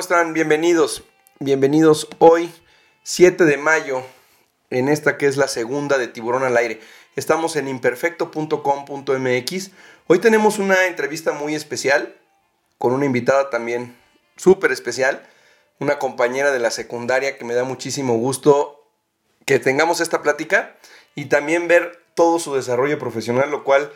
¿Cómo están? Bienvenidos. Bienvenidos hoy, 7 de mayo, en esta que es la segunda de Tiburón al Aire. Estamos en imperfecto.com.mx. Hoy tenemos una entrevista muy especial con una invitada también súper especial, una compañera de la secundaria que me da muchísimo gusto que tengamos esta plática y también ver todo su desarrollo profesional, lo cual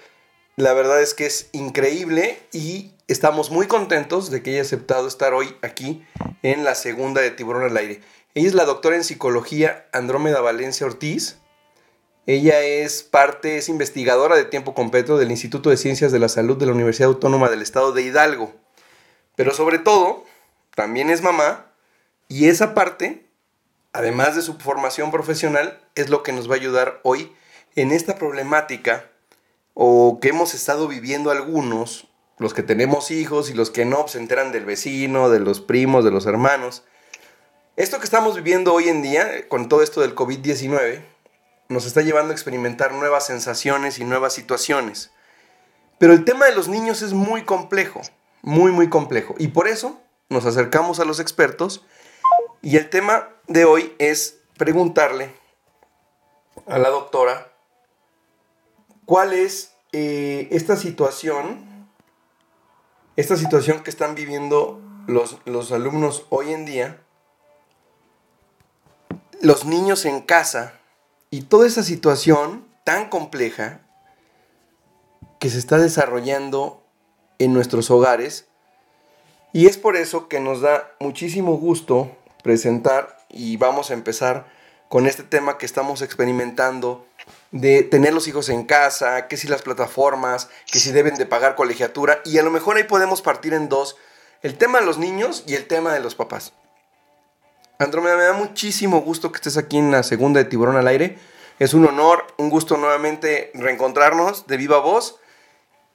la verdad es que es increíble y estamos muy contentos de que haya aceptado estar hoy aquí en la segunda de Tiburón al Aire. Ella es la doctora en psicología Andrómeda Valencia Ortiz. Ella es parte, es investigadora de tiempo completo del Instituto de Ciencias de la Salud de la Universidad Autónoma del Estado de Hidalgo. Pero sobre todo, también es mamá y esa parte, además de su formación profesional, es lo que nos va a ayudar hoy en esta problemática o que hemos estado viviendo algunos, los que tenemos hijos y los que no, se enteran del vecino, de los primos, de los hermanos. Esto que estamos viviendo hoy en día, con todo esto del COVID-19, nos está llevando a experimentar nuevas sensaciones y nuevas situaciones. Pero el tema de los niños es muy complejo, muy, muy complejo. Y por eso nos acercamos a los expertos y el tema de hoy es preguntarle a la doctora cuál es eh, esta situación, esta situación que están viviendo los, los alumnos hoy en día, los niños en casa y toda esa situación tan compleja que se está desarrollando en nuestros hogares. Y es por eso que nos da muchísimo gusto presentar y vamos a empezar con este tema que estamos experimentando de tener los hijos en casa, que si las plataformas, que si deben de pagar colegiatura y a lo mejor ahí podemos partir en dos, el tema de los niños y el tema de los papás. Andrómeda, me da muchísimo gusto que estés aquí en la segunda de Tiburón al Aire. Es un honor, un gusto nuevamente reencontrarnos de viva voz.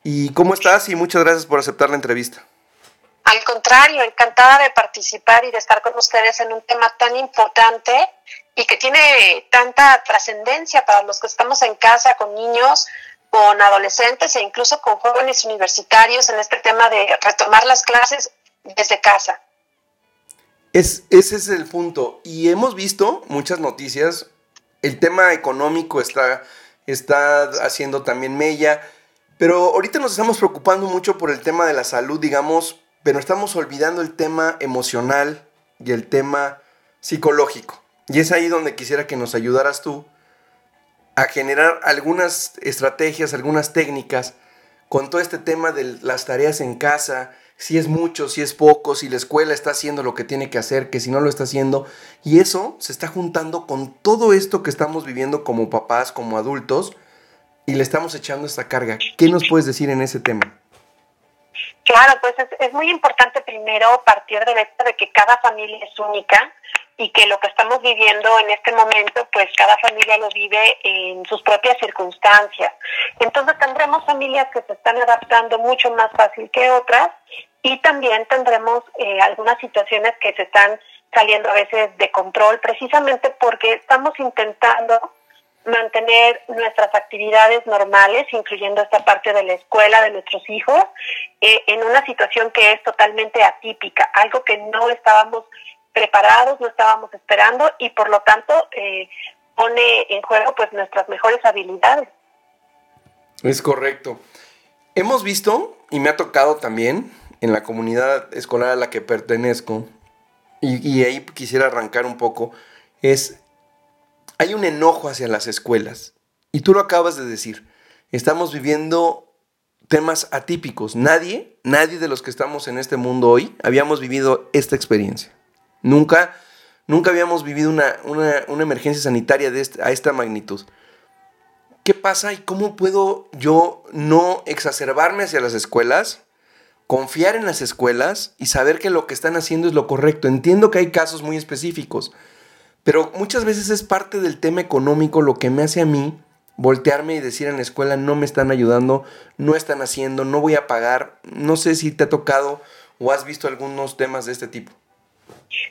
¿Y cómo estás? Y muchas gracias por aceptar la entrevista. Al contrario, encantada de participar y de estar con ustedes en un tema tan importante y que tiene tanta trascendencia para los que estamos en casa con niños, con adolescentes e incluso con jóvenes universitarios en este tema de retomar las clases desde casa. Es, ese es el punto. Y hemos visto muchas noticias. El tema económico está, está haciendo también mella. Pero ahorita nos estamos preocupando mucho por el tema de la salud, digamos, pero estamos olvidando el tema emocional y el tema psicológico. Y es ahí donde quisiera que nos ayudaras tú a generar algunas estrategias, algunas técnicas con todo este tema de las tareas en casa, si es mucho, si es poco, si la escuela está haciendo lo que tiene que hacer, que si no lo está haciendo. Y eso se está juntando con todo esto que estamos viviendo como papás, como adultos, y le estamos echando esta carga. ¿Qué nos puedes decir en ese tema? Claro, pues es, es, muy importante primero partir del hecho de que cada familia es única y que lo que estamos viviendo en este momento, pues cada familia lo vive en sus propias circunstancias. Entonces tendremos familias que se están adaptando mucho más fácil que otras y también tendremos eh, algunas situaciones que se están saliendo a veces de control precisamente porque estamos intentando mantener nuestras actividades normales, incluyendo esta parte de la escuela de nuestros hijos, eh, en una situación que es totalmente atípica, algo que no estábamos preparados, no estábamos esperando y por lo tanto eh, pone en juego pues nuestras mejores habilidades. Es correcto. Hemos visto, y me ha tocado también, en la comunidad escolar a la que pertenezco, y, y ahí quisiera arrancar un poco, es hay un enojo hacia las escuelas. Y tú lo acabas de decir. Estamos viviendo temas atípicos. Nadie, nadie de los que estamos en este mundo hoy habíamos vivido esta experiencia. Nunca Nunca habíamos vivido una, una, emergencia sanitaria de a esta magnitud. ¿Qué pasa y cómo puedo yo no exacerbarme hacia las escuelas? Confiar en las escuelas y saber que lo que están haciendo es lo correcto. Entiendo que hay casos muy específicos, pero muchas veces es parte del tema económico lo que me hace a mí voltearme y decir en la escuela no me están ayudando, no están haciendo, no voy a pagar. No sé si te ha tocado o has visto algunos temas de este tipo.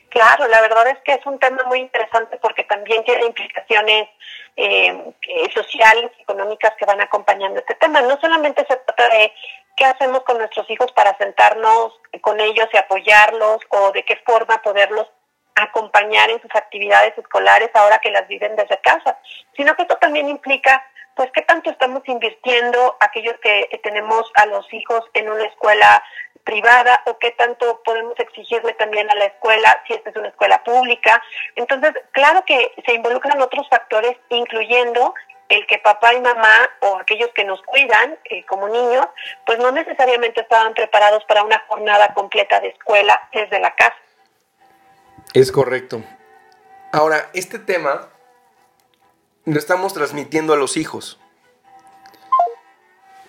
Claro, la verdad es que es un tema muy interesante porque también tiene implicaciones eh, eh, sociales y económicas que van acompañando este tema. No solamente se trata de qué hacemos con nuestros hijos para sentarnos con ellos y apoyarlos o de qué forma poderlos acompañar en sus actividades escolares ahora que las viven desde casa, sino que esto también implica pues qué tanto estamos invirtiendo aquellos que tenemos a los hijos en una escuela privada o qué tanto podemos exigirle también a la escuela si esta es una escuela pública. Entonces, claro que se involucran otros factores, incluyendo el que papá y mamá o aquellos que nos cuidan eh, como niños, pues no necesariamente estaban preparados para una jornada completa de escuela desde la casa. Es correcto. Ahora, este tema lo estamos transmitiendo a los hijos.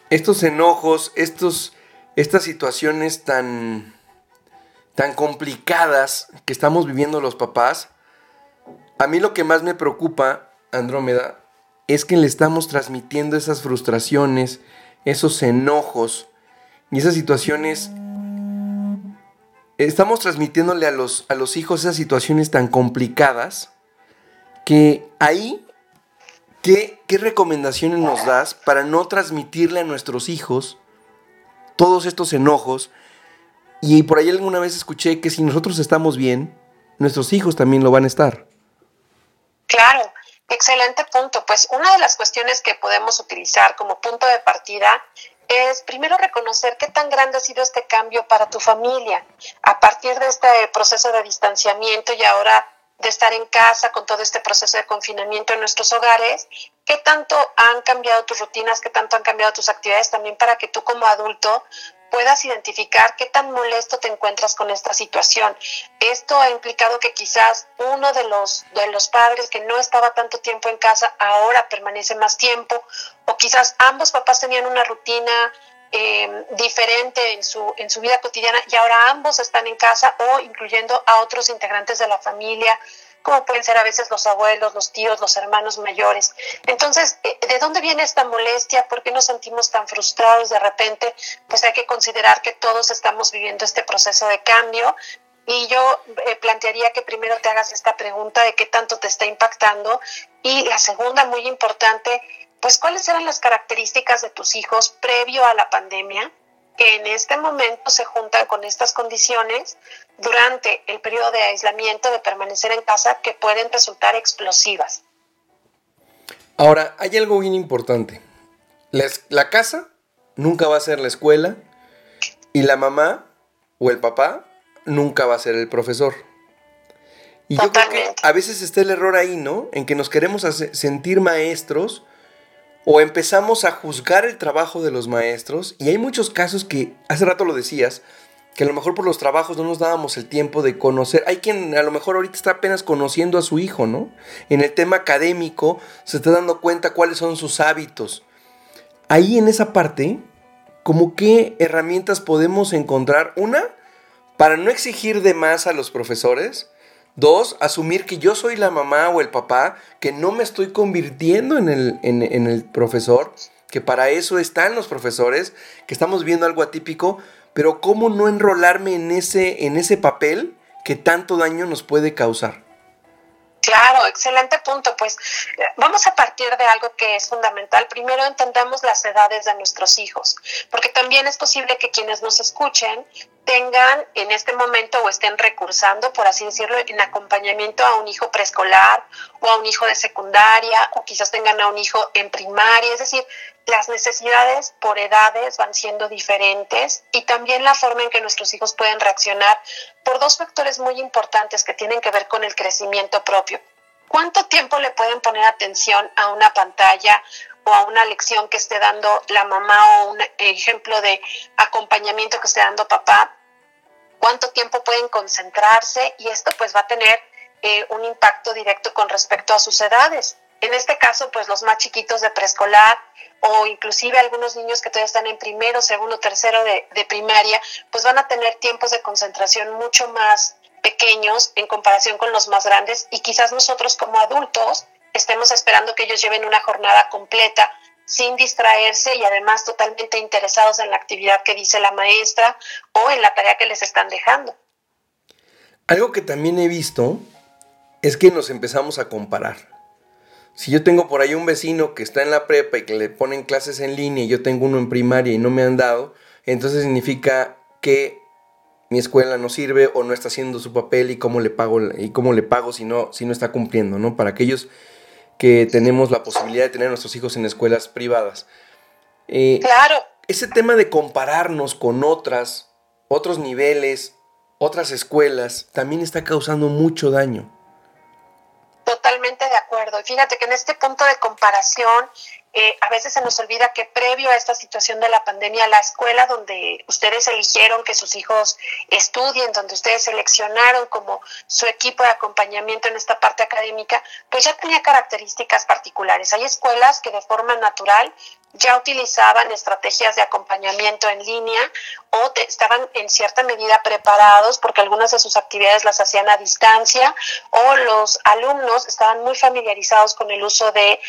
Estos enojos, estos, estas situaciones tan, tan complicadas que estamos viviendo los papás, a mí lo que más me preocupa, Andrómeda, es que le estamos transmitiendo esas frustraciones, esos enojos y esas situaciones. Estamos transmitiéndole a los, a los hijos esas situaciones tan complicadas que ahí, ¿qué, ¿qué recomendaciones nos das para no transmitirle a nuestros hijos todos estos enojos? Y por ahí alguna vez escuché que si nosotros estamos bien, nuestros hijos también lo van a estar. Claro, excelente punto. Pues una de las cuestiones que podemos utilizar como punto de partida es primero reconocer qué tan grande ha sido este cambio para tu familia a partir de este proceso de distanciamiento y ahora de estar en casa con todo este proceso de confinamiento en nuestros hogares, qué tanto han cambiado tus rutinas, qué tanto han cambiado tus actividades también para que tú como adulto puedas identificar qué tan molesto te encuentras con esta situación. Esto ha implicado que quizás uno de los, de los padres que no estaba tanto tiempo en casa ahora permanece más tiempo, o quizás ambos papás tenían una rutina eh, diferente en su, en su vida cotidiana y ahora ambos están en casa o incluyendo a otros integrantes de la familia como pueden ser a veces los abuelos, los tíos, los hermanos mayores. Entonces, eh, ¿de dónde viene esta molestia? ¿Por qué nos sentimos tan frustrados de repente? Pues hay que considerar que todos estamos viviendo este proceso de cambio. Y yo eh, plantearía que primero te hagas esta pregunta de qué tanto te está impactando. Y la segunda, muy importante, pues cuáles eran las características de tus hijos previo a la pandemia que en este momento se juntan con estas condiciones durante el periodo de aislamiento, de permanecer en casa, que pueden resultar explosivas. Ahora, hay algo bien importante. La, casa nunca va a ser la escuela y la mamá o el papá nunca va a ser el profesor. Y yo creo que a veces está el error ahí, ¿no? En que nos queremos sentir maestros o empezamos a juzgar el trabajo de los maestros, y hay muchos casos que, hace rato lo decías, que a lo mejor por los trabajos no nos dábamos el tiempo de conocer. Hay quien a lo mejor ahorita está apenas conociendo a su hijo, ¿no? En el tema académico se está dando cuenta cuáles son sus hábitos. Ahí en esa parte, como qué herramientas podemos encontrar? Una, para no exigir de más a los profesores, Dos, asumir que yo soy la mamá o el papá, que no me estoy convirtiendo en el, en, el profesor, que para eso están los profesores, que estamos viendo algo atípico, pero cómo no enrolarme en ese, en ese papel que tanto daño nos puede causar. Claro, excelente punto. Pues vamos a partir de algo que es fundamental. Primero entendamos las edades de nuestros hijos, porque también es posible que quienes nos escuchen tengan en este momento o estén recursando, por así decirlo, en acompañamiento a un hijo preescolar o a un hijo de secundaria o quizás tengan a un hijo en primaria. Es decir, las necesidades por edades van siendo diferentes y también la forma en que nuestros hijos pueden reaccionar por dos factores muy importantes que tienen que ver con el crecimiento propio. ¿Cuánto tiempo le pueden poner atención a una pantalla o a una lección que esté dando la mamá o un ejemplo de acompañamiento que esté dando papá cuánto tiempo pueden concentrarse y esto pues va a tener eh, un impacto directo con respecto a sus edades. En este caso, pues los más chiquitos de preescolar o inclusive algunos niños que todavía están en primero, segundo, tercero de, de primaria, pues van a tener tiempos de concentración mucho más pequeños en comparación con los más grandes y quizás nosotros como adultos estemos esperando que ellos lleven una jornada completa sin distraerse y además totalmente interesados en la actividad que dice la maestra o en la tarea que les están dejando. Algo que también he visto es que nos empezamos a comparar. Si yo tengo por ahí un vecino que está en la prepa y que le ponen clases en línea y yo tengo uno en primaria y no me han dado, entonces significa que mi escuela no sirve o no está haciendo su papel y cómo le pago y cómo le pago si no si no está cumpliendo, ¿no? Para aquellos que tenemos la posibilidad de tener a nuestros hijos en escuelas privadas. Eh, claro. Ese tema de compararnos con otras, otros niveles, otras escuelas, también está causando mucho daño. Totalmente de acuerdo. Fíjate que en este punto de comparación, eh, a veces se nos olvida que previo a esta situación de la pandemia, la escuela donde ustedes eligieron que sus hijos estudien, donde ustedes seleccionaron como su equipo de acompañamiento en esta parte académica, pues ya tenía características particulares. Hay escuelas que de forma natural ya utilizaban estrategias de acompañamiento en línea o estaban en cierta medida preparados porque algunas de sus actividades las hacían a distancia o los alumnos estaban muy familiarizados con el uso de eh,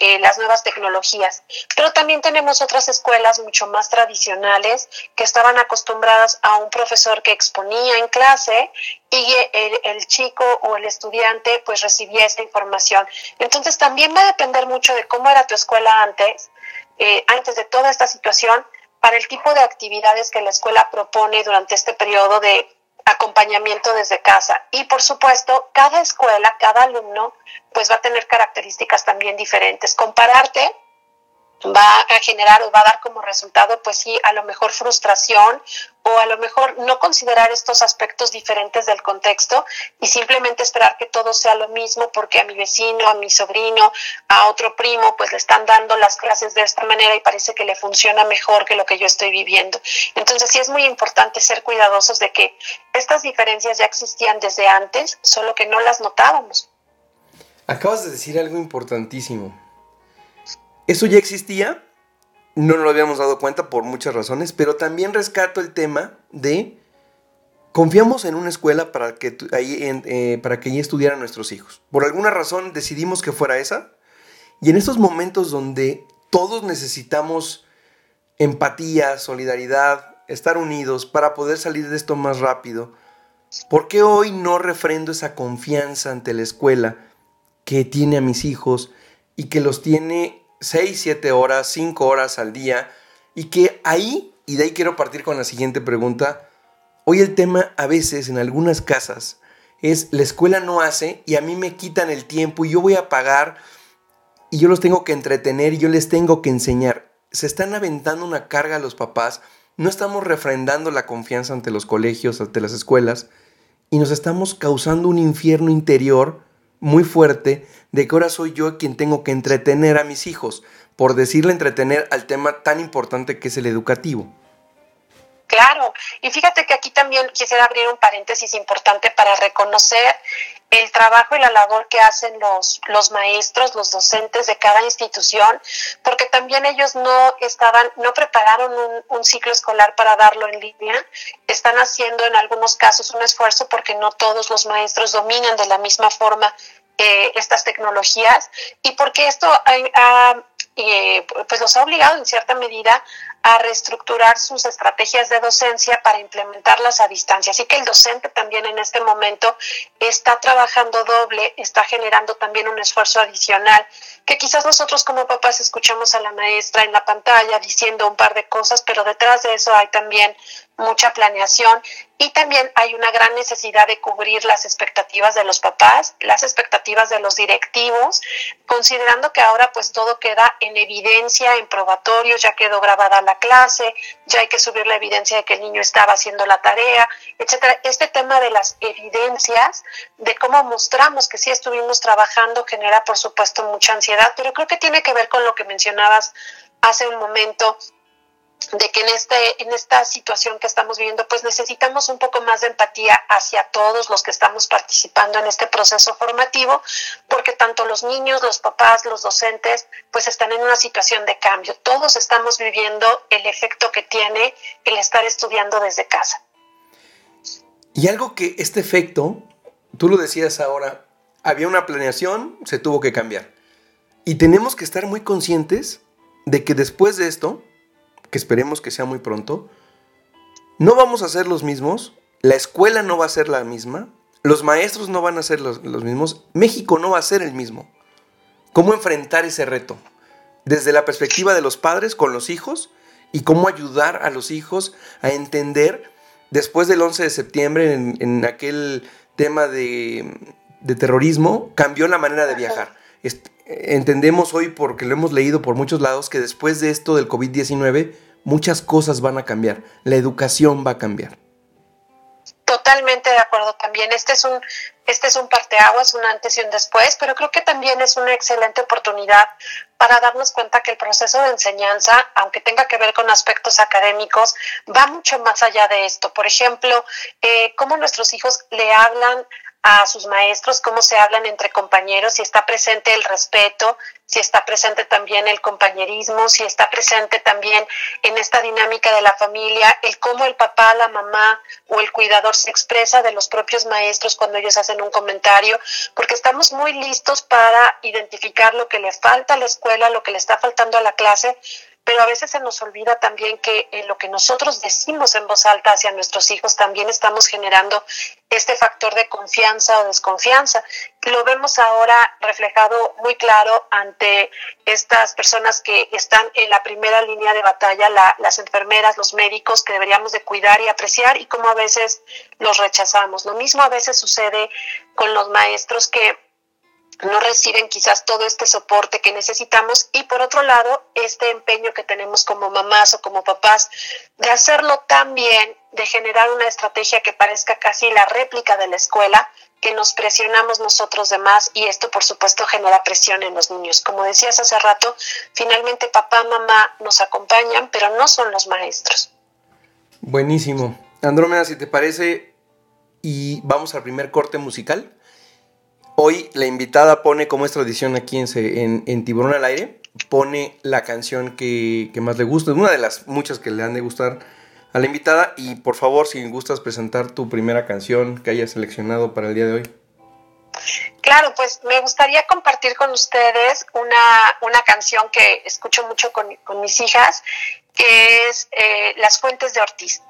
eh, las nuevas tecnologías. Pero también tenemos otras escuelas mucho más tradicionales que estaban acostumbradas a un profesor que exponía en clase y el, el chico o el estudiante pues recibía esta información. Entonces también va a depender mucho de cómo era tu escuela antes eh, antes de toda esta situación para el tipo de actividades que la escuela propone durante este periodo de acompañamiento desde casa. Y por supuesto, cada escuela, cada alumno, pues va a tener características también diferentes. Compararte va a generar o va a dar como resultado, pues sí, a lo mejor frustración o a lo mejor no considerar estos aspectos diferentes del contexto y simplemente esperar que todo sea lo mismo porque a mi vecino, a mi sobrino, a otro primo, pues le están dando las clases de esta manera y parece que le funciona mejor que lo que yo estoy viviendo. Entonces sí es muy importante ser cuidadosos de que estas diferencias ya existían desde antes, solo que no las notábamos. Acabas de decir algo importantísimo eso ya existía, no nos lo habíamos dado cuenta por muchas razones, pero también rescato el tema de confiamos en una escuela para que ahí, eh, para que allí estudiaran nuestros hijos. Por alguna razón decidimos que fuera esa. Y en estos momentos donde todos necesitamos empatía, solidaridad, estar unidos para poder salir de esto más rápido, ¿por qué hoy no refrendo esa confianza ante la escuela que tiene a mis hijos y que los tiene 6, 7 horas, 5 horas al día y que ahí, y de ahí quiero partir con la siguiente pregunta, hoy el tema a veces en algunas casas es la escuela no hace y a mí me quitan el tiempo y yo voy a pagar y yo los tengo que entretener y yo les tengo que enseñar. Se están aventando una carga a los papás, no estamos refrendando la confianza ante los colegios, ante las escuelas y nos estamos causando un infierno interior muy fuerte de que ahora soy yo quien tengo que entretener a mis hijos, por decirle entretener al tema tan importante que es el educativo. Claro, y fíjate que aquí también quisiera abrir un paréntesis importante para reconocer el trabajo y la labor que hacen los, los maestros, los docentes de cada institución, porque también ellos no estaban, no prepararon un, un ciclo escolar para darlo en línea, están haciendo en algunos casos un esfuerzo porque no todos los maestros dominan de la misma forma eh, estas tecnologías y porque esto eh, pues los ha obligado en cierta medida a reestructurar sus estrategias de docencia para implementarlas a distancia. Así que el docente también en este momento está trabajando doble, está generando también un esfuerzo adicional, que quizás nosotros como papás escuchamos a la maestra en la pantalla diciendo un par de cosas, pero detrás de eso hay también mucha planeación y también hay una gran necesidad de cubrir las expectativas de los papás, las expectativas de los directivos, considerando que ahora pues todo queda en evidencia, en probatorio, ya quedó grabada la clase, ya hay que subir la evidencia de que el niño estaba haciendo la tarea, etcétera. Este tema de las evidencias, de cómo mostramos que sí estuvimos trabajando, genera por supuesto mucha ansiedad, pero creo que tiene que ver con lo que mencionabas hace un momento de que en este en esta situación que estamos viviendo pues necesitamos un poco más de empatía hacia todos los que estamos participando en este proceso formativo porque tanto los niños, los papás, los docentes pues están en una situación de cambio. Todos estamos viviendo el efecto que tiene el estar estudiando desde casa. Y algo que este efecto, tú lo decías ahora, había una planeación, se tuvo que cambiar. Y tenemos que estar muy conscientes de que después de esto que esperemos que sea muy pronto, no vamos a ser los mismos, la escuela no va a ser la misma, los maestros no van a ser los, mismos, México no va a ser el mismo. ¿Cómo enfrentar ese reto? Desde la perspectiva de los padres con los hijos y cómo ayudar a los hijos a entender, después del 11 de septiembre, en, aquel tema de, de, terrorismo, cambió la manera de viajar. Entendemos hoy, porque lo hemos leído por muchos lados, que después de esto del COVID-19, muchas cosas van a cambiar, la educación va a cambiar. Totalmente de acuerdo también. Este es un este es un parteaguas, un antes y un después, pero creo que también es una excelente oportunidad para darnos cuenta que el proceso de enseñanza, aunque tenga que ver con aspectos académicos, va mucho más allá de esto. Por ejemplo, eh, cómo nuestros hijos le hablan a sus maestros, cómo se hablan entre compañeros, si está presente el respeto, si está presente también el compañerismo, si está presente también en esta dinámica de la familia, el cómo el papá, la mamá o el cuidador se expresa de los propios maestros cuando ellos hacen un comentario, porque estamos muy listos para identificar lo que le falta a la escuela, lo que le está faltando a la clase, pero a veces se nos olvida también que en lo que nosotros decimos en voz alta hacia nuestros hijos también estamos generando este factor de confianza o desconfianza. Lo vemos ahora reflejado muy claro ante estas personas que están en la primera línea de batalla, las enfermeras, los médicos que deberíamos de cuidar y apreciar y cómo a veces los rechazamos. Lo mismo a veces sucede con los maestros que no reciben quizás todo este soporte que necesitamos y por otro lado este empeño que tenemos como mamás o como papás de hacerlo tan bien, de generar una estrategia que parezca casi la réplica de la escuela, que nos presionamos nosotros demás y esto por supuesto genera presión en los niños. Como decías hace rato, finalmente papá, mamá nos acompañan, pero no son los maestros. Buenísimo. Andrómeda, si te parece, y vamos al primer corte musical. Hoy la invitada pone, como es tradición aquí en, en, Tiburón al Aire, pone la canción que, más le gusta, una de las muchas que le han de gustar a la invitada. Y por favor, si gustas presentar tu primera canción que hayas seleccionado para el día de hoy. Claro, pues me gustaría compartir con ustedes una, canción que escucho mucho con, mis hijas, que es eh, Las Fuentes de Ortiz.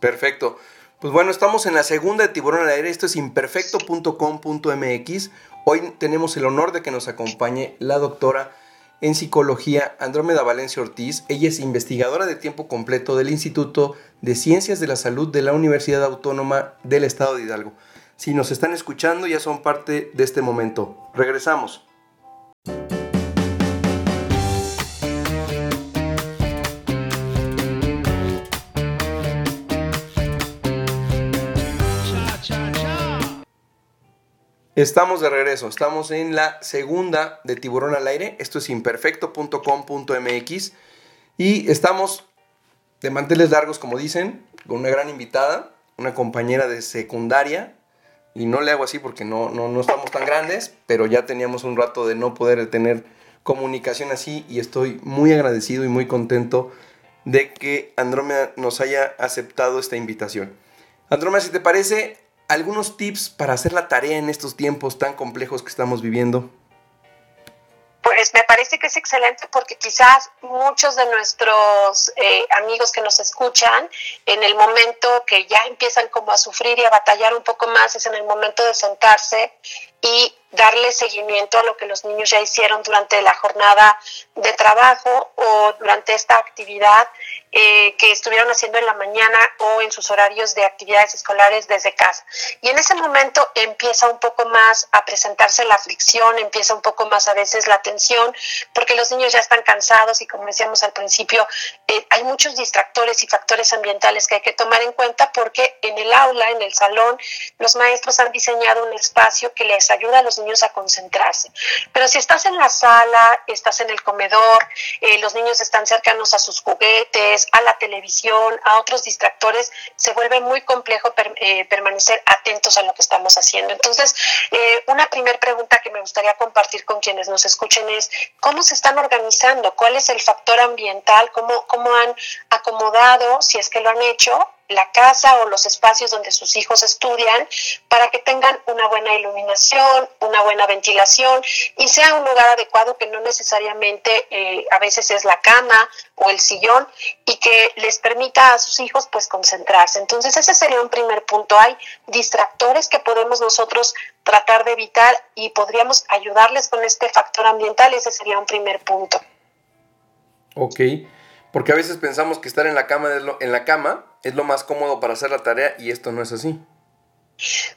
Perfecto. Pues bueno, estamos en la segunda de Tiburón al Aire. Esto es imperfecto.com.mx. Hoy tenemos el honor de que nos acompañe la doctora en psicología Andrómeda Valencia Ortiz. Ella es investigadora de tiempo completo del Instituto de Ciencias de la Salud de la Universidad Autónoma del Estado de Hidalgo. Si nos están escuchando, ya son parte de este momento. Regresamos. Estamos de regreso, estamos en la segunda de Tiburón al Aire, esto es imperfecto.com.mx y estamos de manteles largos, como dicen, con una gran invitada, una compañera de secundaria, y no le hago así porque no, no, no estamos tan grandes, pero ya teníamos un rato de no poder tener comunicación así. Y estoy muy agradecido y muy contento de que Andrómeda nos haya aceptado esta invitación. Andrómeda, si te parece, algunos tips para hacer la tarea en estos tiempos tan complejos que estamos viviendo. Pues me parece que es excelente porque quizás muchos de nuestros eh, amigos que nos escuchan, en el momento que ya empiezan como a sufrir y a batallar un poco más, es en el momento de sentarse y darle seguimiento a lo que los niños ya hicieron durante la jornada de trabajo o durante esta actividad eh, que estuvieron haciendo en la mañana o en sus horarios de actividades escolares desde casa. Y en ese momento empieza un poco más a presentarse la fricción, empieza un poco más a veces la tensión, porque los niños ya están cansados y como decíamos al principio, eh, hay muchos distractores y factores ambientales que hay que tomar en cuenta porque en el aula, en el salón, los maestros han diseñado un espacio que les ayuda a los niños a concentrarse. Pero si estás en la sala, estás en el comedor, eh, los niños están cercanos a sus juguetes, a la televisión, a otros distractores, se vuelve muy complejo eh, permanecer atentos a lo que estamos haciendo. Entonces, eh, una primera pregunta que me gustaría compartir con quienes nos escuchen es, ¿cómo se están organizando? ¿Cuál es el factor ambiental? ¿Cómo, cómo han acomodado, si es que lo han hecho, la casa o los espacios donde sus hijos estudian para que tengan una buena iluminación, una buena ventilación y sea un lugar adecuado que no necesariamente eh, a veces es la cama o el sillón y que les permita a sus hijos pues concentrarse. Entonces ese sería un primer punto. Hay distractores que podemos nosotros tratar de evitar y podríamos ayudarles con este factor ambiental. Ese sería un primer punto. Ok, porque a veces pensamos que estar en la cama, en la cama es lo más cómodo para hacer la tarea y esto no es así.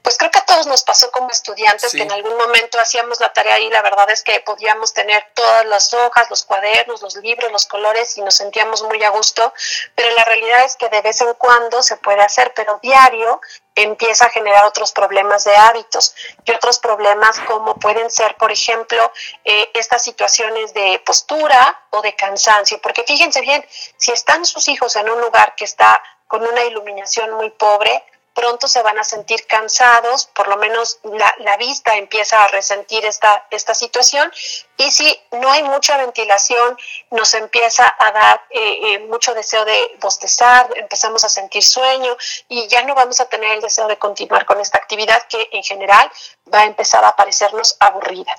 Pues creo que a todos nos pasó como estudiantes que en algún momento hacíamos la tarea y la verdad es que podíamos tener todas las hojas, los cuadernos, los libros, los colores y nos sentíamos muy a gusto, pero la realidad es que de vez en cuando se puede hacer, pero diario empieza a generar otros problemas de hábitos y otros problemas como pueden ser, por ejemplo, eh, estas situaciones de postura o de cansancio, porque fíjense bien, si están sus hijos en un lugar que está con una iluminación muy pobre, pronto se van a sentir cansados, por lo menos la, vista empieza a resentir esta, esta situación y si no hay mucha ventilación nos empieza a dar eh, eh, mucho deseo de bostezar, empezamos a sentir sueño y ya no vamos a tener el deseo de continuar con esta actividad que en general va a empezar a parecernos aburrida.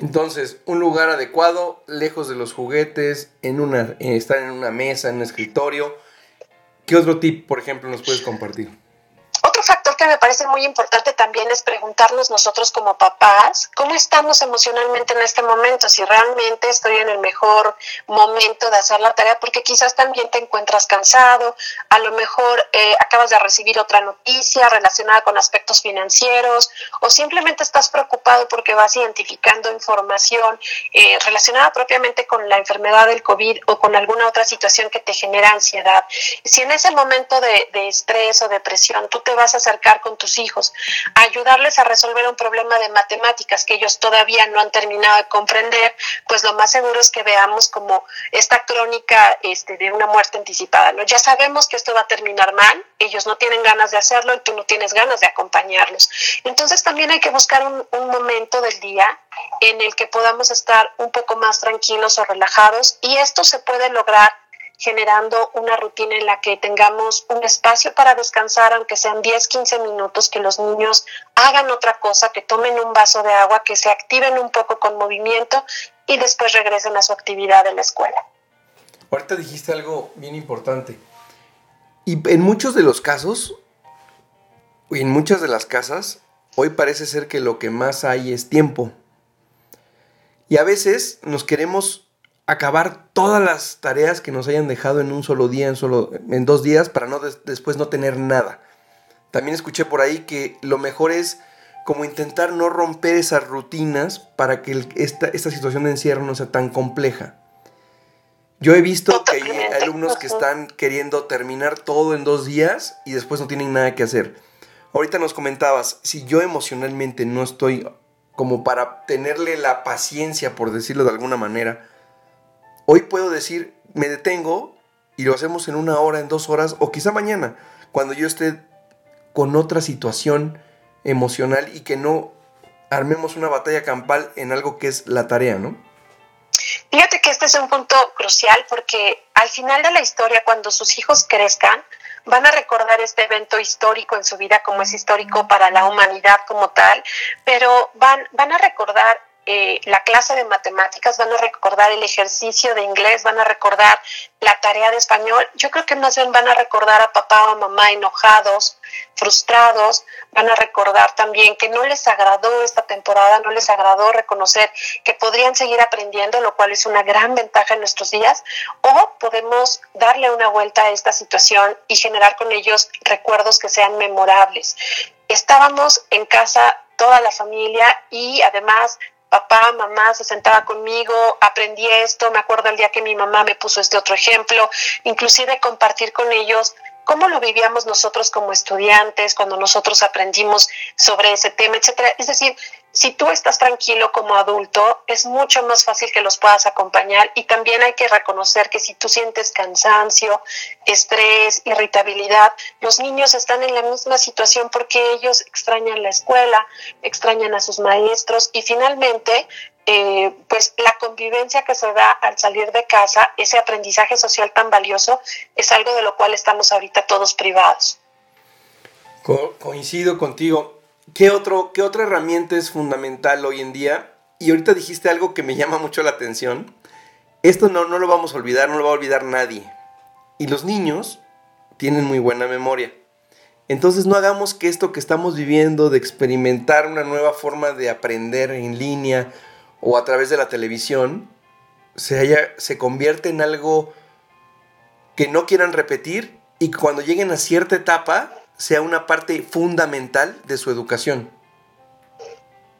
Entonces, un lugar adecuado, lejos de los juguetes, en una, estar en una mesa, en un escritorio, ¿Qué otro tip, por ejemplo, nos puedes compartir? Otro factor que me parece muy importante también es preguntarnos nosotros como papás, ¿cómo estamos emocionalmente en este momento? Si realmente estoy en el mejor momento de hacer la tarea, porque quizás también te encuentras cansado, a lo mejor eh, acabas de recibir otra noticia relacionada con aspectos financieros o simplemente estás preocupado porque vas identificando información eh, relacionada propiamente con la enfermedad del COVID o con alguna otra situación que te genera ansiedad. Si en ese momento de, de estrés o depresión tú te vas a acercar con tus hijos, ayudarles a resolver un problema de matemáticas que ellos todavía no han terminado de comprender, pues lo más seguro es que veamos como esta crónica este, de una muerte anticipada. ¿no? Ya sabemos que esto va a terminar mal, ellos no tienen ganas de hacerlo y tú no tienes ganas de acompañarlos. Entonces también hay que buscar un momento del día en el que podamos estar un poco más tranquilos o relajados y esto se puede lograr generando una rutina en la que tengamos un espacio para descansar, aunque sean 10, 15 minutos, que los niños hagan otra cosa, que tomen un vaso de agua, que se activen un poco con movimiento y después regresen a su actividad en la escuela. Ahorita dijiste algo bien importante. Y en muchos de los casos, y en muchas de las casas, hoy parece ser que lo que más hay es tiempo. Y a veces nos queremos acabar todas las tareas que nos hayan dejado en un solo día, en, solo, en dos días, para no después no tener nada. También escuché por ahí que lo mejor es como intentar no romper esas rutinas para que esta, esta situación de encierro no sea tan compleja. Yo he visto que hay alumnos que están queriendo terminar todo en dos días y después no tienen nada que hacer. Ahorita nos comentabas, si yo emocionalmente no estoy como para tenerle la paciencia, por decirlo de alguna manera, Hoy puedo decir, me detengo y lo hacemos en una hora, en dos horas o quizá mañana, cuando yo esté con otra situación emocional y que no armemos una batalla campal en algo que es la tarea, ¿no? Fíjate que este es un punto crucial porque al final de la historia, cuando sus hijos crezcan, van a recordar este evento histórico en su vida como es histórico para la humanidad como tal, pero van, van a recordar eh, la clase de matemáticas, van a recordar el ejercicio de inglés, van a recordar la tarea de español. Yo creo que más bien van a recordar a papá o a mamá enojados, frustrados, van a recordar también que no les agradó esta temporada, no les agradó reconocer que podrían seguir aprendiendo, lo cual es una gran ventaja en nuestros días, o podemos darle una vuelta a esta situación y generar con ellos recuerdos que sean memorables. Estábamos en casa toda la familia y además papá, mamá se sentaba conmigo, aprendí esto, me acuerdo el día que mi mamá me puso este otro ejemplo, inclusive compartir con ellos cómo lo vivíamos nosotros como estudiantes, cuando nosotros aprendimos sobre ese tema, etcétera. Es decir, si tú estás tranquilo como adulto, es mucho más fácil que los puedas acompañar y también hay que reconocer que si tú sientes cansancio, estrés, irritabilidad, los niños están en la misma situación porque ellos extrañan la escuela, extrañan a sus maestros y finalmente eh, pues la convivencia que se da al salir de casa, ese aprendizaje social tan valioso, es algo de lo cual estamos ahorita todos privados. Co coincido contigo. ¿Qué, otro, ¿Qué otra herramienta es fundamental hoy en día? Y ahorita dijiste algo que me llama mucho la atención. Esto no, no lo vamos a olvidar, no lo va a olvidar nadie. Y los niños tienen muy buena memoria. Entonces no hagamos que esto que estamos viviendo de experimentar una nueva forma de aprender en línea o a través de la televisión se, haya, se convierte en algo que no quieran repetir y cuando lleguen a cierta etapa sea una parte fundamental de su educación.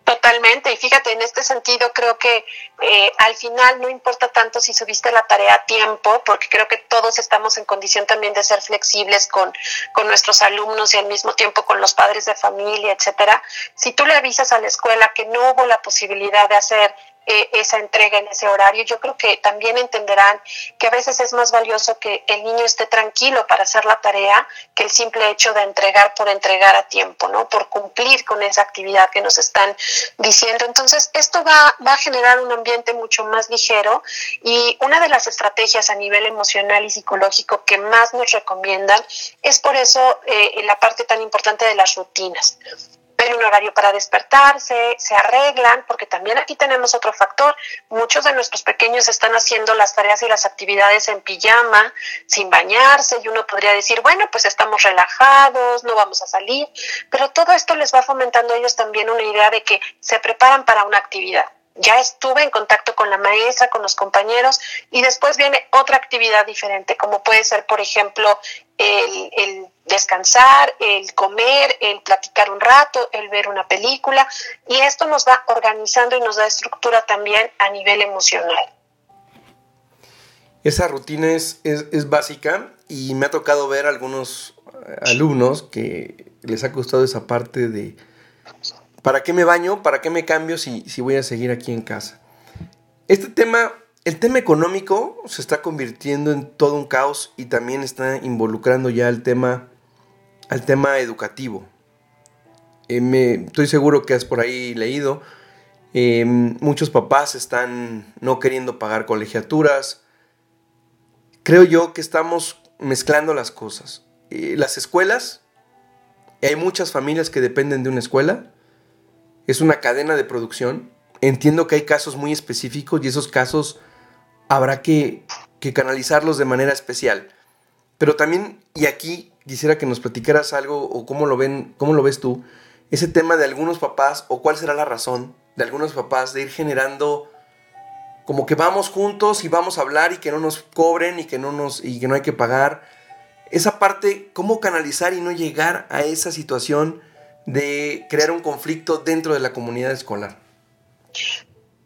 Totalmente, y fíjate, en este sentido creo que eh, al final no importa tanto si subiste la tarea a tiempo, porque creo que todos estamos en condición también de ser flexibles con, con nuestros alumnos y al mismo tiempo con los padres de familia, etcétera. Si tú le avisas a la escuela que no hubo la posibilidad de hacer eh, esa entrega en ese horario, yo creo que también entenderán que a veces es más valioso que el niño esté tranquilo para hacer la tarea que el simple hecho de entregar por entregar a tiempo, ¿no? Por cumplir con esa actividad que nos están diciendo. Entonces, esto va, va a generar un ambiente mucho más ligero y una de las estrategias a nivel emocional y psicológico que más nos recomiendan es por eso eh, la parte tan importante de las rutinas ven un horario para despertarse, se arreglan, porque también aquí tenemos otro factor. Muchos de nuestros pequeños están haciendo las tareas y las actividades en pijama, sin bañarse, y uno podría decir, bueno, pues estamos relajados, no vamos a salir, pero todo esto les va fomentando a ellos también una idea de que se preparan para una actividad ya estuve en contacto con la maestra, con los compañeros y después viene otra actividad diferente, como puede ser, por ejemplo, el, descansar, el comer, el platicar un rato, el ver una película y esto nos va organizando y nos da estructura también a nivel emocional. Esa rutina es, es básica y me ha tocado ver algunos alumnos que les ha gustado esa parte de ¿Para qué me baño? ¿Para qué me cambio si, si voy a seguir aquí en casa? Este tema, el tema económico se está convirtiendo en todo un caos y también está involucrando ya el tema, al tema educativo. Eh, me, estoy seguro que has por ahí leído. Eh, muchos papás están no queriendo pagar colegiaturas. Creo yo que estamos mezclando las cosas. Eh, las escuelas, hay muchas familias que dependen de una escuela es una cadena de producción. Entiendo que hay casos muy específicos y esos casos habrá que, canalizarlos de manera especial. Pero también, y aquí quisiera que nos platicaras algo o cómo lo ven, cómo lo ves tú, ese tema de algunos papás o cuál será la razón de algunos papás de ir generando como que vamos juntos y vamos a hablar y que no nos cobren y que no nos y que no hay que pagar. Esa parte, cómo canalizar y no llegar a esa situación de crear un conflicto dentro de la comunidad escolar?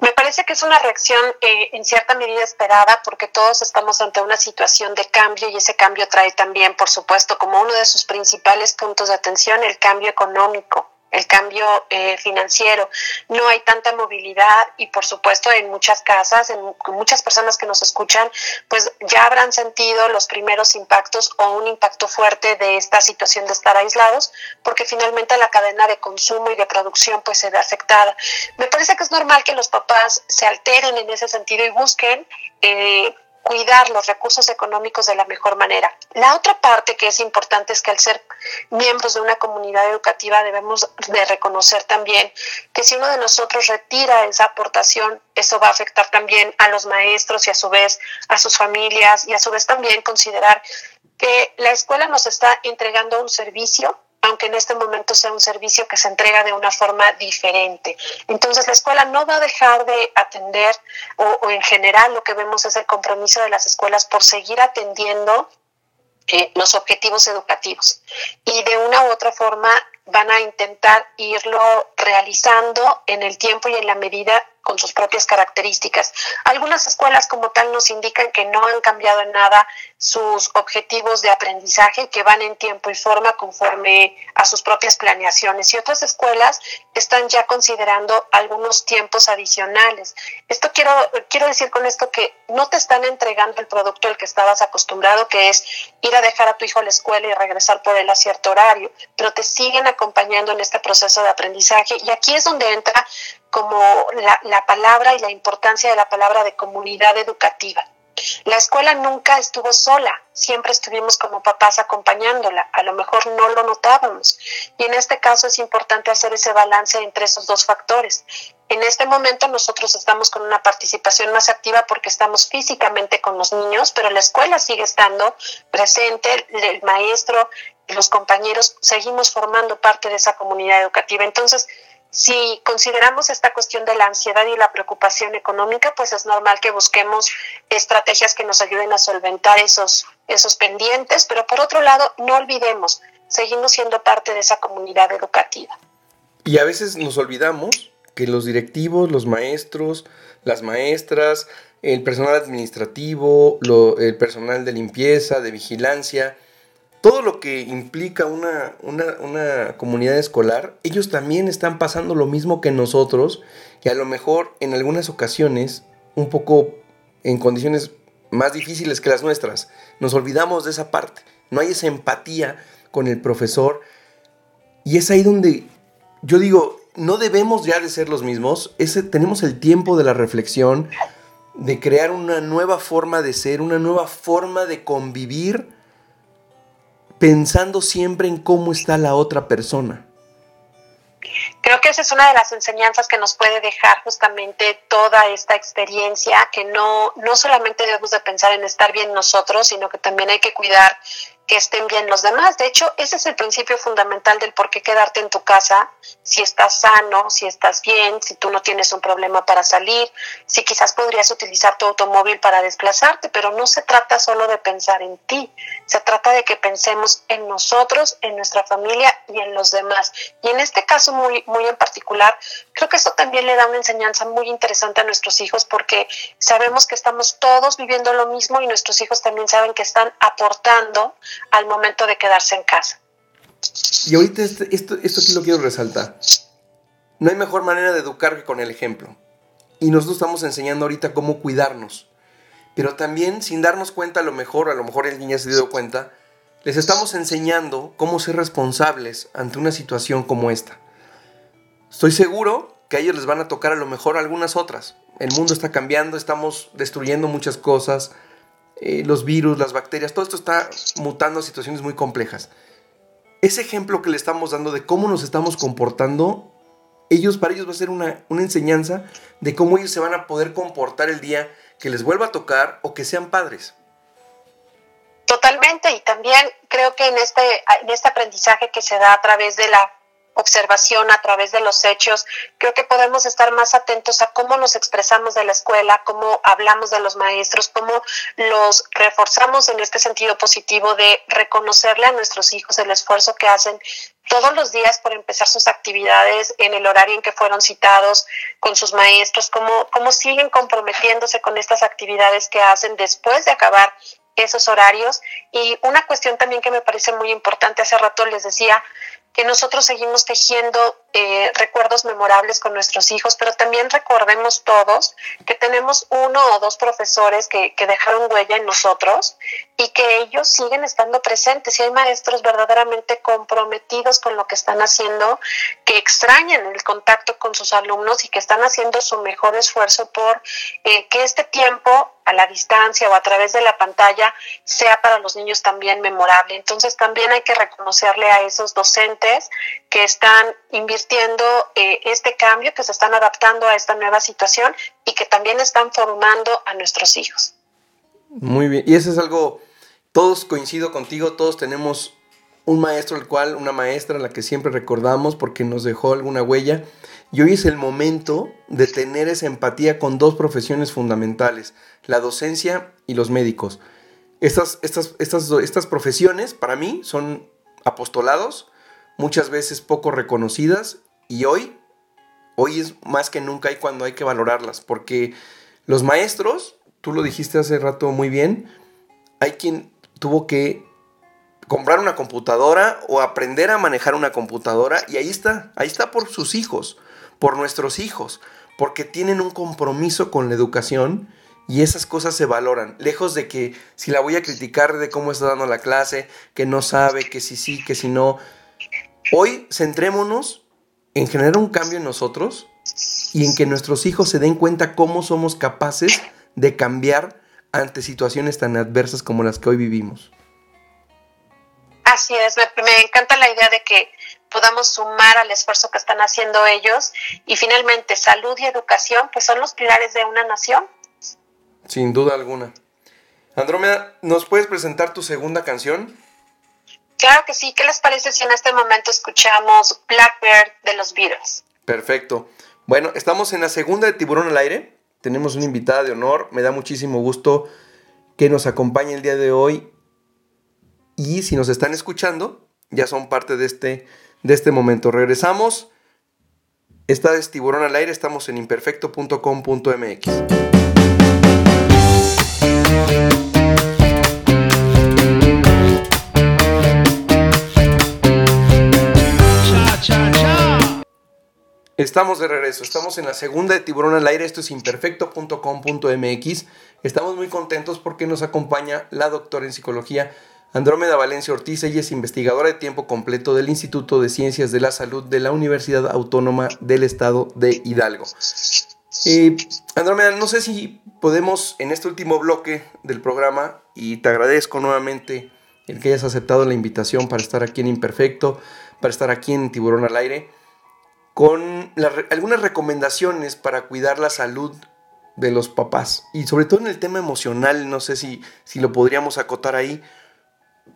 Me parece que es una reacción eh, en cierta medida esperada porque todos estamos ante una situación de cambio y ese cambio trae también, por supuesto, como uno de sus principales puntos de atención el cambio económico el cambio eh, financiero, no hay tanta movilidad y por supuesto en muchas casas, en muchas personas que nos escuchan, pues ya habrán sentido los primeros impactos o un impacto fuerte de esta situación de estar aislados, porque finalmente la cadena de consumo y de producción pues se ve afectada. Me parece que es normal que los papás se alteren en ese sentido y busquen eh, cuidar los recursos económicos de la mejor manera. La otra parte que es importante es que al ser miembros de una comunidad educativa debemos de reconocer también que si uno de nosotros retira esa aportación, eso va a afectar también a los maestros y a su vez a sus familias y a su vez también considerar que la escuela nos está entregando un servicio aunque en este momento sea un servicio que se entrega de una forma diferente. Entonces la escuela no va a dejar de atender o, en general lo que vemos es el compromiso de las escuelas por seguir atendiendo eh, los objetivos educativos y de una u otra forma van a intentar irlo realizando en el tiempo y en la medida con sus propias características. Algunas escuelas como tal nos indican que no han cambiado en nada sus objetivos de aprendizaje, que van en tiempo y forma conforme a sus propias planeaciones y otras escuelas están ya considerando algunos tiempos adicionales. Esto quiero, quiero decir con esto que no te están entregando el producto al que estabas acostumbrado, que es ir a dejar a tu hijo a la escuela y regresar por él a cierto horario, pero te siguen acompañando en este proceso de aprendizaje y aquí es donde entra como la, la palabra y la importancia de la palabra de comunidad educativa. La escuela nunca estuvo sola, siempre estuvimos como papás acompañándola, a lo mejor no lo notábamos. Y en este caso es importante hacer ese balance entre esos dos factores. En este momento nosotros estamos con una participación más activa porque estamos físicamente con los niños, pero la escuela sigue estando presente, el maestro, los compañeros, seguimos formando parte de esa comunidad educativa. Entonces, si consideramos esta cuestión de la ansiedad y la preocupación económica, pues es normal que busquemos estrategias que nos ayuden a solventar esos, esos pendientes, pero por otro lado, no olvidemos, seguimos siendo parte de esa comunidad educativa. Y a veces nos olvidamos que los directivos, los maestros, las maestras, el personal administrativo, el personal de limpieza, de vigilancia, todo lo que implica una, una, comunidad escolar, ellos también están pasando lo mismo que nosotros y a lo mejor en algunas ocasiones un poco en condiciones más difíciles que las nuestras. Nos olvidamos de esa parte. No hay esa empatía con el profesor. Y es ahí donde yo digo, no debemos ya de ser los mismos. Tenemos el tiempo de la reflexión, de crear una nueva forma de ser, una nueva forma de convivir pensando siempre en cómo está la otra persona. Creo que esa es una de las enseñanzas que nos puede dejar justamente toda esta experiencia, que no, no solamente debemos de pensar en estar bien nosotros, sino que también hay que cuidar que estén bien los demás. De hecho, ese es el principio fundamental del por qué quedarte en tu casa, si estás sano, si estás bien, si tú no tienes un problema para salir, si quizás podrías utilizar tu automóvil para desplazarte, pero no se trata solo de pensar en ti, se trata de que pensemos en nosotros, en nuestra familia y en los demás. Y en este caso muy, muy en particular, creo que eso también le da una enseñanza muy interesante a nuestros hijos porque sabemos que estamos todos viviendo lo mismo y nuestros hijos también saben que están aportando al momento de quedarse en casa. Y ahorita este, esto, esto aquí lo quiero resaltar. No hay mejor manera de educar que con el ejemplo. Y nosotros estamos enseñando ahorita cómo cuidarnos. Pero también, sin darnos cuenta, a lo mejor, a lo mejor el niño se dio cuenta, les estamos enseñando cómo ser responsables ante una situación como esta. Estoy seguro que a ellos les van a tocar a lo mejor algunas otras. El mundo está cambiando, estamos destruyendo muchas cosas, eh, los virus, las bacterias, todo esto está mutando a situaciones muy complejas. Ese ejemplo que le estamos dando de cómo nos estamos comportando, ellos, para ellos va a ser una, una enseñanza de cómo ellos se van a poder comportar el día que les vuelva a tocar o que sean padres. Totalmente, y también creo que en este, en este aprendizaje que se da a través de la observación a través de los hechos, creo que podemos estar más atentos a cómo nos expresamos de la escuela, cómo hablamos de los maestros, cómo los reforzamos en este sentido positivo de reconocerle a nuestros hijos el esfuerzo que hacen todos los días por empezar sus actividades en el horario en que fueron citados con sus maestros, cómo, cómo siguen comprometiéndose con estas actividades que hacen después de acabar esos horarios. Y una cuestión también que me parece muy importante, hace rato les decía, que nosotros seguimos tejiendo eh, recuerdos memorables con nuestros hijos, pero también recordemos todos que tenemos uno o dos profesores que, que dejaron huella en nosotros y que ellos siguen estando presentes. Y hay maestros verdaderamente comprometidos con lo que están haciendo, que extrañan el contacto con sus alumnos y que están haciendo su mejor esfuerzo por eh, que este tiempo a la distancia o a través de la pantalla sea para los niños también memorable. Entonces también hay que reconocerle a esos docentes que están invirtiendo eh, este cambio, que se están adaptando a esta nueva situación y que también están formando a nuestros hijos. Muy bien, y eso es algo, todos coincido contigo, todos tenemos un maestro el cual, una maestra la que siempre recordamos porque nos dejó alguna huella. Y hoy es el momento de tener esa empatía con dos profesiones fundamentales, la docencia y los médicos. Estas, estas, estas, estas profesiones para mí son apostolados, muchas veces poco reconocidas y hoy, hoy es más que nunca y cuando hay que valorarlas, porque los maestros, tú lo dijiste hace rato muy bien, hay quien tuvo que comprar una computadora o aprender a manejar una computadora y ahí está, ahí está por sus hijos, por nuestros hijos, porque tienen un compromiso con la educación y esas cosas se valoran, lejos de que si la voy a criticar de cómo está dando la clase, que no sabe, que si sí, que si no. Hoy centrémonos en generar un cambio en nosotros y en que nuestros hijos se den cuenta cómo somos capaces de cambiar ante situaciones tan adversas como las que hoy vivimos. Así es, me, encanta la idea de que podamos sumar al esfuerzo que están haciendo ellos y finalmente salud y educación pues son los pilares de una nación. Sin duda alguna. Andrómeda, ¿nos puedes presentar tu segunda canción? Claro que sí. ¿Qué les parece si en este momento escuchamos Blackbird de los Beatles? Perfecto. Bueno, estamos en la segunda de Tiburón al Aire. Tenemos una invitada de honor. Me da muchísimo gusto que nos acompañe el día de hoy. Y si nos están escuchando, ya son parte de este, de este momento. Regresamos. Esta es Tiburón al Aire. Estamos en imperfecto.com.mx. Estamos de regreso, estamos en la segunda de Tiburón al Aire, esto es imperfecto.com.mx. Estamos muy contentos porque nos acompaña la doctora en psicología Andrómeda Valencia Ortiz, ella es investigadora de tiempo completo del Instituto de Ciencias de la Salud de la Universidad Autónoma del Estado de Hidalgo. Eh, Andrómeda, no sé si podemos en este último bloque del programa, y te agradezco nuevamente el que hayas aceptado la invitación para estar aquí en Imperfecto, para estar aquí en Tiburón al Aire, con algunas recomendaciones para cuidar la salud de los papás y sobre todo en el tema emocional, no sé si, si lo podríamos acotar ahí.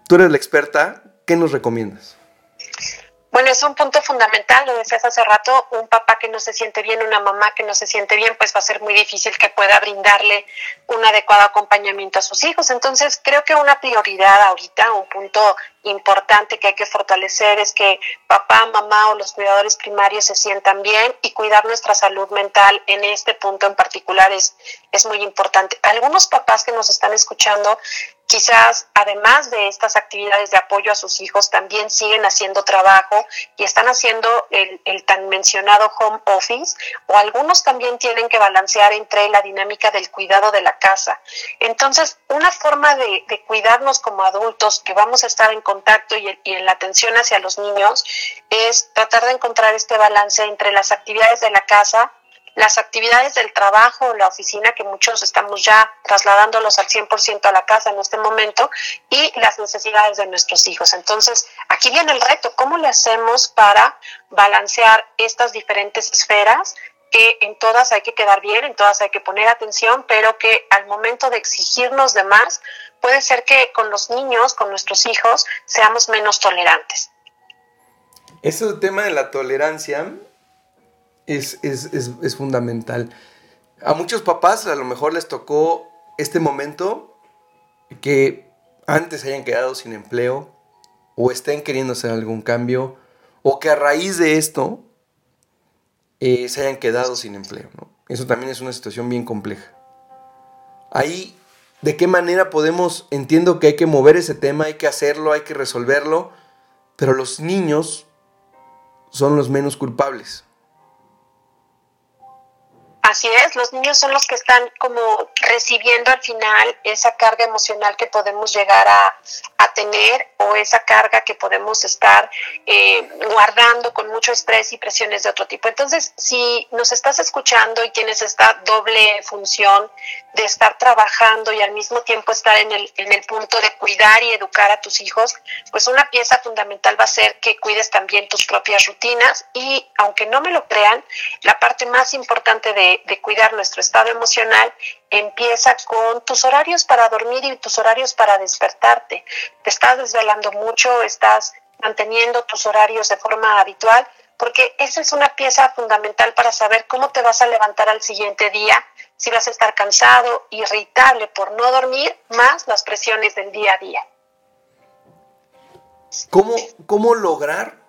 Tú eres la experta, ¿qué nos recomiendas? Bueno, es un punto fundamental, lo decías hace rato, un papá que no se siente bien, una mamá que no se siente bien, pues va a ser muy difícil que pueda brindarle un adecuado acompañamiento a sus hijos. Entonces, creo que una prioridad ahorita, un punto importante que hay que fortalecer es que papá, mamá o los cuidadores primarios se sientan bien y cuidar nuestra salud mental en este punto en particular es, es muy importante. Algunos papás que nos están escuchando quizás además de estas actividades de apoyo a sus hijos, también siguen haciendo trabajo y están haciendo el, tan mencionado home office o algunos también tienen que balancear entre la dinámica del cuidado de la casa. Entonces, una forma de, cuidarnos como adultos que vamos a estar en contacto y, y en la atención hacia los niños es tratar de encontrar este balance entre las actividades de la casa, las actividades del trabajo, la oficina, que muchos estamos ya trasladándolos al 100% a la casa en este momento, y las necesidades de nuestros hijos. Entonces, aquí viene el reto, ¿cómo le hacemos para balancear estas diferentes esferas? que en todas hay que quedar bien, en todas hay que poner atención, pero que al momento de exigirnos de más, puede ser que con los niños, con nuestros hijos, seamos menos tolerantes. Ese tema de la tolerancia es, fundamental. A muchos papás a lo mejor les tocó este momento que antes hayan quedado sin empleo o estén queriendo hacer algún cambio o que a raíz de esto eh, se hayan quedado sin empleo. Eso también es una situación bien compleja. Ahí, ¿de qué manera podemos, entiendo que hay que mover ese tema, hay que hacerlo, hay que resolverlo, pero los niños son los menos culpables. Así es, los niños son los que están como recibiendo al final esa carga emocional que podemos llegar a, tener o esa carga que podemos estar eh, guardando con mucho estrés y presiones de otro tipo. Entonces, si nos estás escuchando y tienes esta doble función de estar trabajando y al mismo tiempo estar en el, en el punto de cuidar y educar a tus hijos, pues una pieza fundamental va a ser que cuides también tus propias rutinas y, aunque no me lo crean, la parte más importante de de, cuidar nuestro estado emocional empieza con tus horarios para dormir y tus horarios para despertarte. Te estás desvelando mucho, estás manteniendo tus horarios de forma habitual, porque esa es una pieza fundamental para saber cómo te vas a levantar al siguiente día, si vas a estar cansado, irritable por no dormir, más las presiones del día a día. ¿Cómo, cómo lograr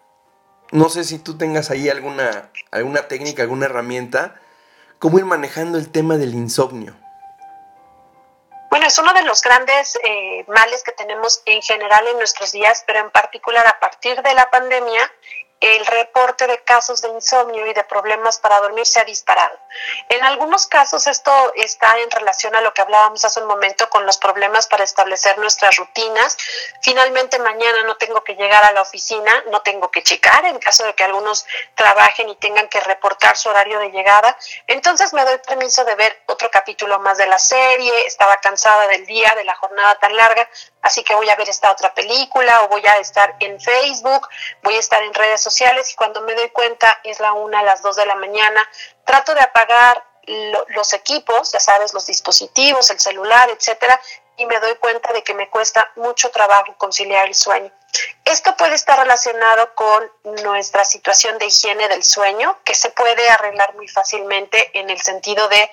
no sé si tú tengas ahí alguna, alguna técnica, alguna herramienta, cómo ir manejando el tema del insomnio. Bueno, es uno de los grandes eh, males que tenemos en general en nuestros días, pero en particular a partir de la pandemia el reporte de casos de insomnio y de problemas para dormir se ha disparado. En algunos casos esto está en relación a lo que hablábamos hace un momento con los problemas para establecer nuestras rutinas. Finalmente mañana no tengo que llegar a la oficina, no tengo que checar en caso de que algunos trabajen y tengan que reportar su horario de llegada. Entonces me doy permiso de ver otro capítulo más de la serie, estaba cansada del día, de la jornada tan larga, así que voy a ver esta otra película o voy a estar en Facebook, voy a estar en redes sociales y cuando me doy cuenta es la una, a las dos de la mañana, trato de apagar los equipos, ya sabes, los dispositivos, el celular, etcétera, y me doy cuenta de que me cuesta mucho trabajo conciliar el sueño. Esto puede estar relacionado con nuestra situación de higiene del sueño, que se puede arreglar muy fácilmente en el sentido de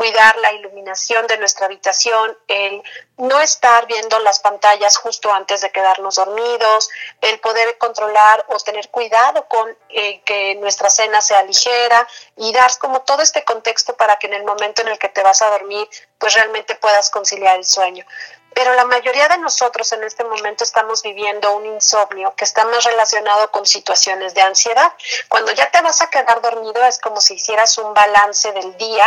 cuidar la iluminación de nuestra habitación, el no estar viendo las pantallas justo antes de quedarnos dormidos, el poder controlar o tener cuidado con eh, que nuestra cena sea ligera y dar como todo este contexto para que en el momento en el que te vas a dormir, pues realmente puedas conciliar el sueño. Pero la mayoría de nosotros en este momento estamos viviendo un insomnio que está más relacionado con situaciones de ansiedad. Cuando ya te vas a quedar dormido es como si hicieras un balance del día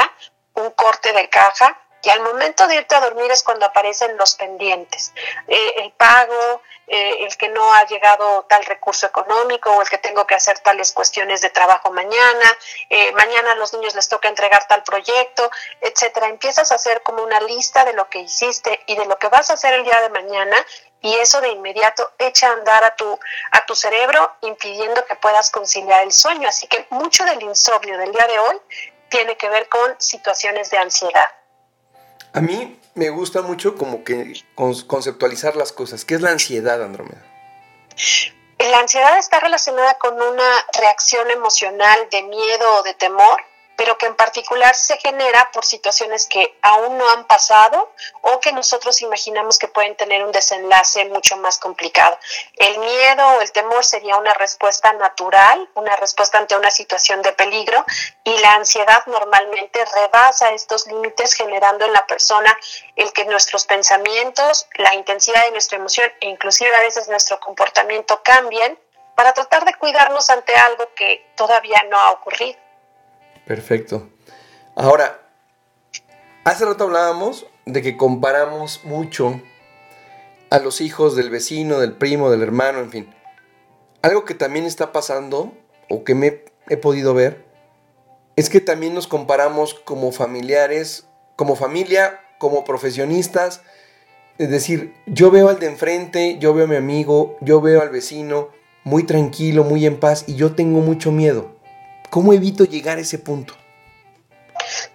un corte de caja y al momento de irte a dormir es cuando aparecen los pendientes, eh, el pago, eh, el que no ha llegado tal recurso económico o el que tengo que hacer tales cuestiones de trabajo mañana, eh, mañana a los niños les toca entregar tal proyecto, etcétera. Empiezas a hacer como una lista de lo que hiciste y de lo que vas a hacer el día de mañana y eso de inmediato echa a andar a tu, a tu cerebro impidiendo que puedas conciliar el sueño. Así que mucho del insomnio del día de hoy tiene que ver con situaciones de ansiedad. A mí me gusta mucho como que conceptualizar las cosas. ¿Qué es la ansiedad, Andrómeda? La ansiedad está relacionada con una reacción emocional de miedo o de temor pero que en particular se genera por situaciones que aún no han pasado o que nosotros imaginamos que pueden tener un desenlace mucho más complicado. El miedo o el temor sería una respuesta natural, una respuesta ante una situación de peligro y la ansiedad normalmente rebasa estos límites generando en la persona el que nuestros pensamientos, la intensidad de nuestra emoción e inclusive a veces nuestro comportamiento cambien para tratar de cuidarnos ante algo que todavía no ha ocurrido. Perfecto. Ahora, hace rato hablábamos de que comparamos mucho a los hijos del vecino, del primo, del hermano, en fin. Algo que también está pasando, o que me he podido ver, es que también nos comparamos como familiares, como familia, como profesionistas. Es decir, yo veo al de enfrente, yo veo a mi amigo, yo veo al vecino muy tranquilo, muy en paz, y yo tengo mucho miedo. ¿Cómo evito llegar a ese punto?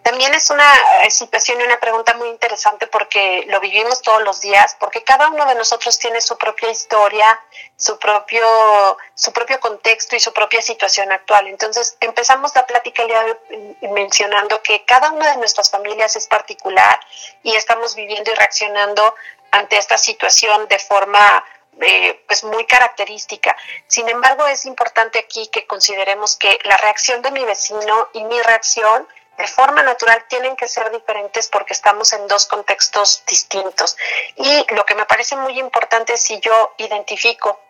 También es una eh, situación y una pregunta muy interesante porque lo vivimos todos los días, porque cada uno de nosotros tiene su propia historia, su propio, su propio contexto y su propia situación actual. Entonces, empezamos la plática mencionando que cada una de nuestras familias es particular y estamos viviendo y reaccionando ante esta situación de forma eh, pues muy característica. Sin embargo, es importante aquí que consideremos que la reacción de mi vecino y mi reacción de forma natural tienen que ser diferentes porque estamos en dos contextos distintos. Y lo que me parece muy importante es si yo identifico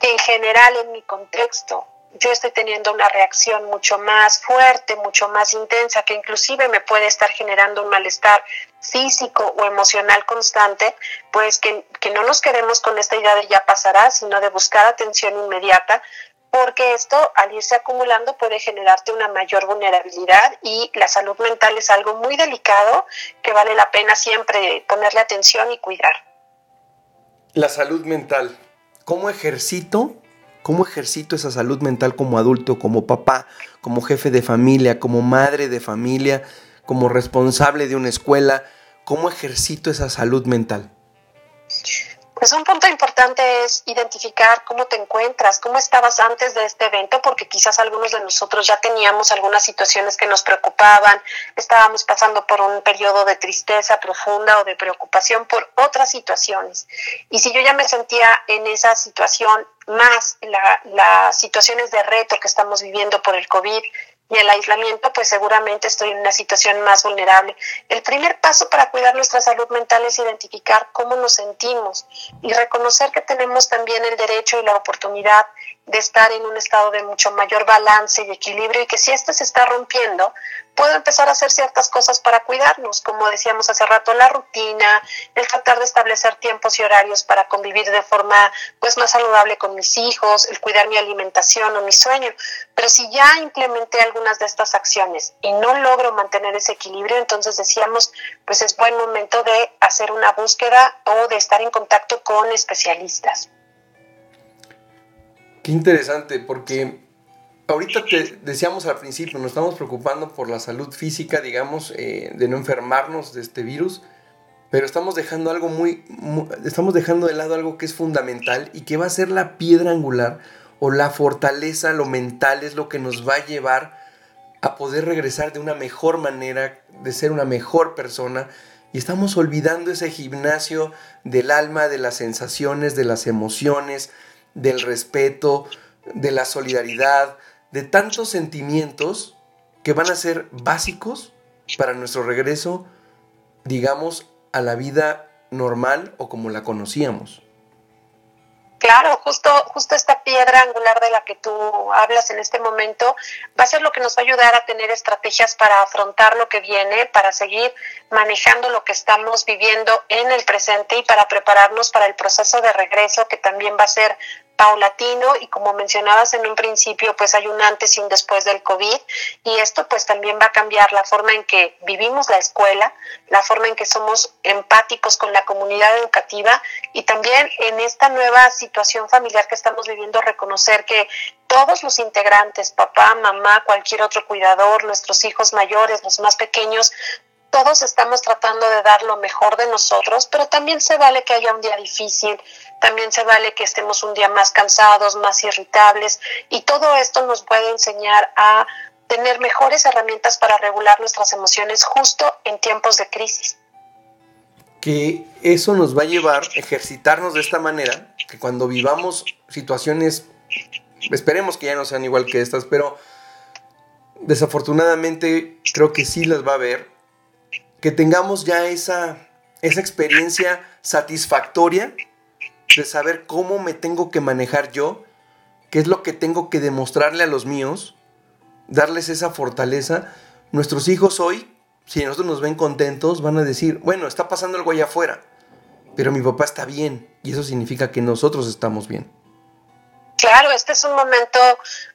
que en general en mi contexto yo estoy teniendo una reacción mucho más fuerte, mucho más intensa, que inclusive me puede estar generando un malestar físico o emocional constante, pues que, no nos quedemos con esta idea de ya pasará, sino de buscar atención inmediata, porque esto al irse acumulando puede generarte una mayor vulnerabilidad y la salud mental es algo muy delicado que vale la pena siempre ponerle atención y cuidar. La salud mental, ¿cómo ejercito ¿Cómo ejercito esa salud mental como adulto, como papá, como jefe de familia, como madre de familia, como responsable de una escuela? ¿Cómo ejercito esa salud mental? Pues un punto importante es identificar cómo te encuentras, cómo estabas antes de este evento, porque quizás algunos de nosotros ya teníamos algunas situaciones que nos preocupaban, estábamos pasando por un periodo de tristeza profunda o de preocupación por otras situaciones. Y si yo ya me sentía en esa situación, más las situaciones de reto que estamos viviendo por el COVID, y el aislamiento, pues seguramente estoy en una situación más vulnerable. El primer paso para cuidar nuestra salud mental es identificar cómo nos sentimos y reconocer que tenemos también el derecho y la oportunidad de estar en un estado de mucho mayor balance y equilibrio y que si este se está rompiendo, puedo empezar a hacer ciertas cosas para cuidarnos, como decíamos hace rato, la rutina, el tratar de establecer tiempos y horarios para convivir de forma pues más saludable con mis hijos, el cuidar mi alimentación o mi sueño. Pero si ya implementé algunas de estas acciones y no logro mantener ese equilibrio, entonces decíamos, pues es buen momento de hacer una búsqueda o de estar en contacto con especialistas. Qué interesante, porque ahorita te decíamos al principio, nos estamos preocupando por la salud física, digamos, eh, de no enfermarnos de este virus, pero estamos dejando algo muy, estamos dejando de lado algo que es fundamental y que va a ser la piedra angular o la fortaleza, lo mental es lo que nos va a llevar a poder regresar de una mejor manera, de ser una mejor persona. Y estamos olvidando ese gimnasio del alma, de las sensaciones, de las emociones, del respeto, de la solidaridad, de tantos sentimientos que van a ser básicos para nuestro regreso, digamos, a la vida normal o como la conocíamos. Claro, justo, justo esta piedra angular de la que tú hablas en este momento va a ser lo que nos va a ayudar a tener estrategias para afrontar lo que viene, para seguir manejando lo que estamos viviendo en el presente y para prepararnos para el proceso de regreso que también va a ser paulatino y como mencionabas en un principio, pues hay un antes y un después del COVID y esto pues también va a cambiar la forma en que vivimos la escuela, la forma en que somos empáticos con la comunidad educativa y también en esta nueva situación familiar que estamos viviendo reconocer que todos los integrantes, papá, mamá, cualquier otro cuidador, nuestros hijos mayores, los más pequeños, todos estamos tratando de dar lo mejor de nosotros, pero también se vale que haya un día difícil, también se vale que estemos un día más cansados, más irritables, y todo esto nos puede enseñar a tener mejores herramientas para regular nuestras emociones justo en tiempos de crisis. Que eso nos va a llevar a ejercitarnos de esta manera, que cuando vivamos situaciones, esperemos que ya no sean igual que estas, pero desafortunadamente creo que sí las va a haber, que tengamos ya esa, esa experiencia satisfactoria de saber cómo me tengo que manejar yo, qué es lo que tengo que demostrarle a los míos, darles esa fortaleza. Nuestros hijos hoy, si nosotros nos ven contentos, van a decir, bueno, está pasando algo allá afuera, pero mi papá está bien y eso significa que nosotros estamos bien. Claro, este es un momento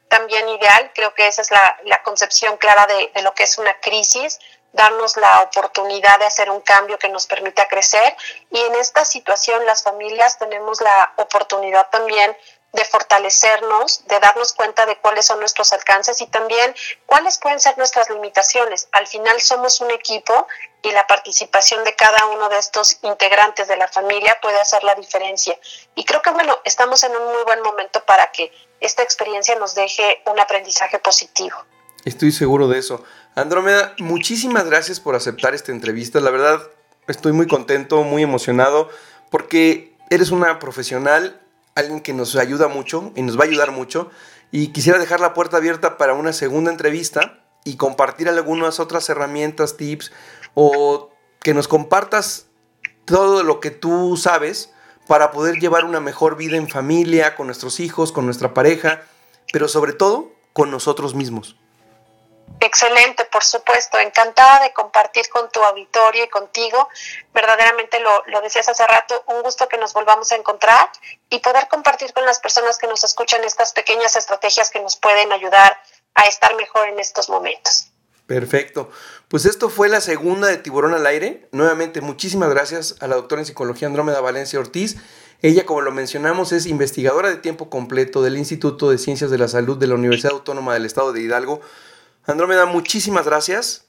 también ideal, creo que esa es la, concepción clara de, de lo que es una crisis, darnos la oportunidad de hacer un cambio que nos permita crecer y en esta situación las familias tenemos la oportunidad también de fortalecernos, de darnos cuenta de cuáles son nuestros alcances y también cuáles pueden ser nuestras limitaciones. Al final somos un equipo y la participación de cada uno de estos integrantes de la familia puede hacer la diferencia. Y creo que bueno, estamos en un muy buen momento para que esta experiencia nos deje un aprendizaje positivo. Estoy seguro de eso. Andrómeda, muchísimas gracias por aceptar esta entrevista. La verdad, estoy muy contento, muy emocionado, porque eres una profesional, alguien que nos ayuda mucho y nos va a ayudar mucho. Y quisiera dejar la puerta abierta para una segunda entrevista y compartir algunas otras herramientas, tips o que nos compartas todo lo que tú sabes para poder llevar una mejor vida en familia, con nuestros hijos, con nuestra pareja, pero sobre todo con nosotros mismos. Excelente, por supuesto. Encantada de compartir con tu auditorio y contigo. Verdaderamente lo, lo, decías hace rato, un gusto que nos volvamos a encontrar y poder compartir con las personas que nos escuchan estas pequeñas estrategias que nos pueden ayudar a estar mejor en estos momentos. Perfecto. Pues esto fue la segunda de Tiburón al Aire. Nuevamente, muchísimas gracias a la doctora en psicología Andrómeda Valencia Ortiz. Ella, como lo mencionamos, es investigadora de tiempo completo del Instituto de Ciencias de la Salud de la Universidad Autónoma del Estado de Hidalgo. Andrómeda, muchísimas gracias.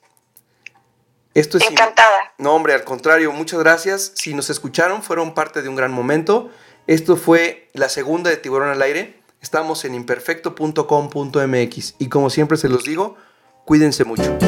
Esto es Encantada. No, hombre, al contrario, muchas gracias. Si nos escucharon, fueron parte de un gran momento. Esto fue la segunda de Tiburón al Aire. Estamos en imperfecto.com.mx y como siempre se los digo, cuídense mucho.